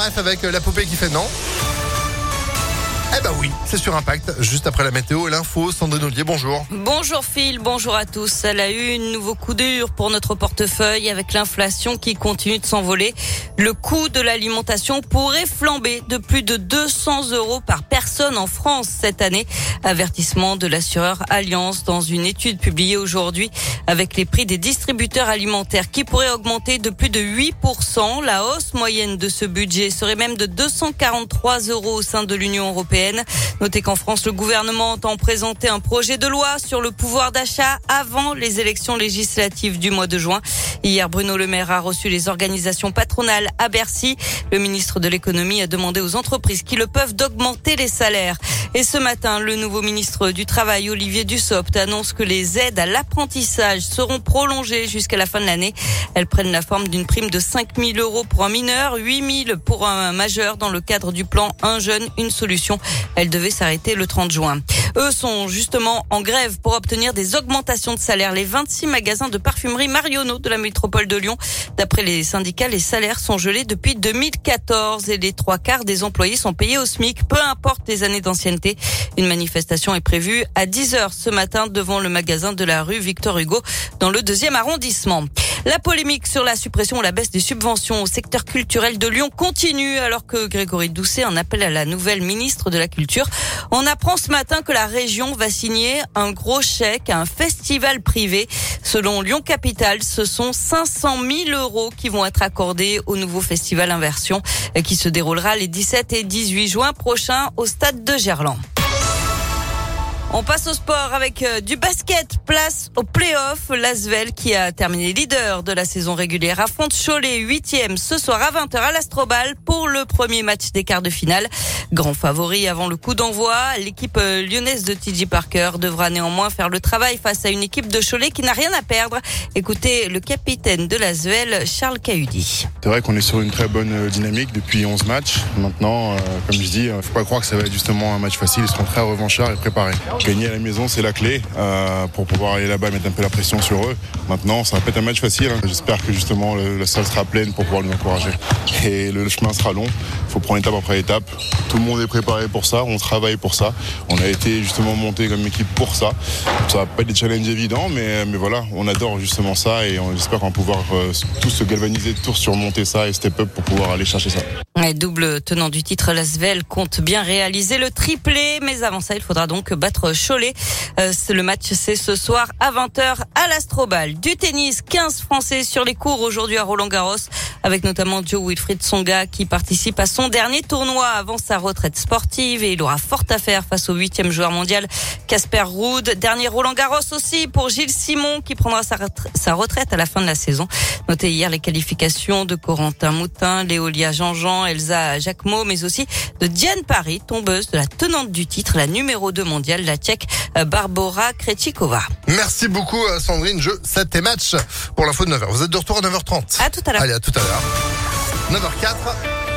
avec la poupée qui fait non. Eh ben oui, c'est sur Impact, juste après la météo et l'info. Sandrine Ollier, bonjour. Bonjour Phil, bonjour à tous. Elle a eu une nouveau coup dur pour notre portefeuille avec l'inflation qui continue de s'envoler. Le coût de l'alimentation pourrait flamber de plus de 200 euros par personne en France cette année. Avertissement de l'assureur Alliance dans une étude publiée aujourd'hui avec les prix des distributeurs alimentaires qui pourraient augmenter de plus de 8%. La hausse moyenne de ce budget serait même de 243 euros au sein de l'Union européenne. Notez qu'en France, le gouvernement entend présenter un projet de loi sur le pouvoir d'achat avant les élections législatives du mois de juin. Hier, Bruno Le Maire a reçu les organisations patronales à Bercy. Le ministre de l'économie a demandé aux entreprises qui le peuvent d'augmenter les salaires. Et ce matin, le nouveau ministre du Travail, Olivier Dussopt, annonce que les aides à l'apprentissage seront prolongées jusqu'à la fin de l'année. Elles prennent la forme d'une prime de 5 000 euros pour un mineur, 8 000 pour un majeur dans le cadre du plan Un jeune, une solution. Elle devait s'arrêter le 30 juin. Eux sont justement en grève pour obtenir des augmentations de salaire. Les 26 magasins de parfumerie Marionneau de la métropole de Lyon. D'après les syndicats, les salaires sont gelés depuis 2014 et les trois quarts des employés sont payés au SMIC, peu importe les années d'ancienneté. Une manifestation est prévue à 10 heures ce matin devant le magasin de la rue Victor Hugo dans le deuxième arrondissement. La polémique sur la suppression ou la baisse des subventions au secteur culturel de Lyon continue alors que Grégory Doucet en appelle à la nouvelle ministre de la Culture. On apprend ce matin que la région va signer un gros chèque à un festival privé. Selon Lyon Capital, ce sont 500 000 euros qui vont être accordés au nouveau festival Inversion qui se déroulera les 17 et 18 juin prochains au stade de Gerland. On passe au sport avec euh, du basket. Place au play-off. L'Asvel qui a terminé leader de la saison régulière affronte Cholet 8e ce soir à 20h à l'Astrobal pour le premier match des quarts de finale. Grand favori avant le coup d'envoi, l'équipe euh, lyonnaise de TJ Parker devra néanmoins faire le travail face à une équipe de Cholet qui n'a rien à perdre. Écoutez le capitaine de l'Asvel, Charles Cahudi. C'est vrai qu'on est sur une très bonne euh, dynamique depuis 11 matchs. Maintenant, comme je dis, faut pas croire que ça va être justement un match facile. Ils seront très revanchards et préparés. Gagner à la maison, c'est la clé euh, pour pouvoir aller là-bas et mettre un peu la pression sur eux. Maintenant, ça va pas être un match facile. Hein. J'espère que justement la salle sera pleine pour pouvoir nous encourager. Et le chemin sera long. Il faut prendre étape après étape. Tout le monde est préparé pour ça. On travaille pour ça. On a été justement monté comme équipe pour ça. Ça va pas être des challenges évidents, mais, mais voilà, on adore justement ça et on espère qu'on va pouvoir euh, tous se galvaniser, tous surmonter ça et step up pour pouvoir aller chercher ça. double tenant du titre, Lasvel compte bien réaliser le triplé, mais avant ça, il faudra donc battre Cholet. Euh, le match, c'est ce soir à 20h à l'Astrobal. Du tennis, 15 Français sur les cours aujourd'hui à Roland Garros, avec notamment Joe Wilfried Songa qui participe à son dernier tournoi avant sa retraite sportive et il aura fort à faire face au huitième joueur mondial Casper Ruud. Dernier Roland Garros aussi pour Gilles Simon qui prendra sa, sa retraite à la fin de la saison. Notez hier les qualifications de Corentin Moutin, Léolia Jean-Jean, Elsa Jacquemot, mais aussi de Diane Paris, tombeuse de la tenante du titre, la numéro 2 mondiale, la tchèque euh, Barbara Krejcikova. Merci beaucoup euh, Sandrine. Je 7 et match pour l'info de 9h. Vous êtes de retour à 9h30. À tout à l'heure. Allez, à tout à l'heure. 9h04.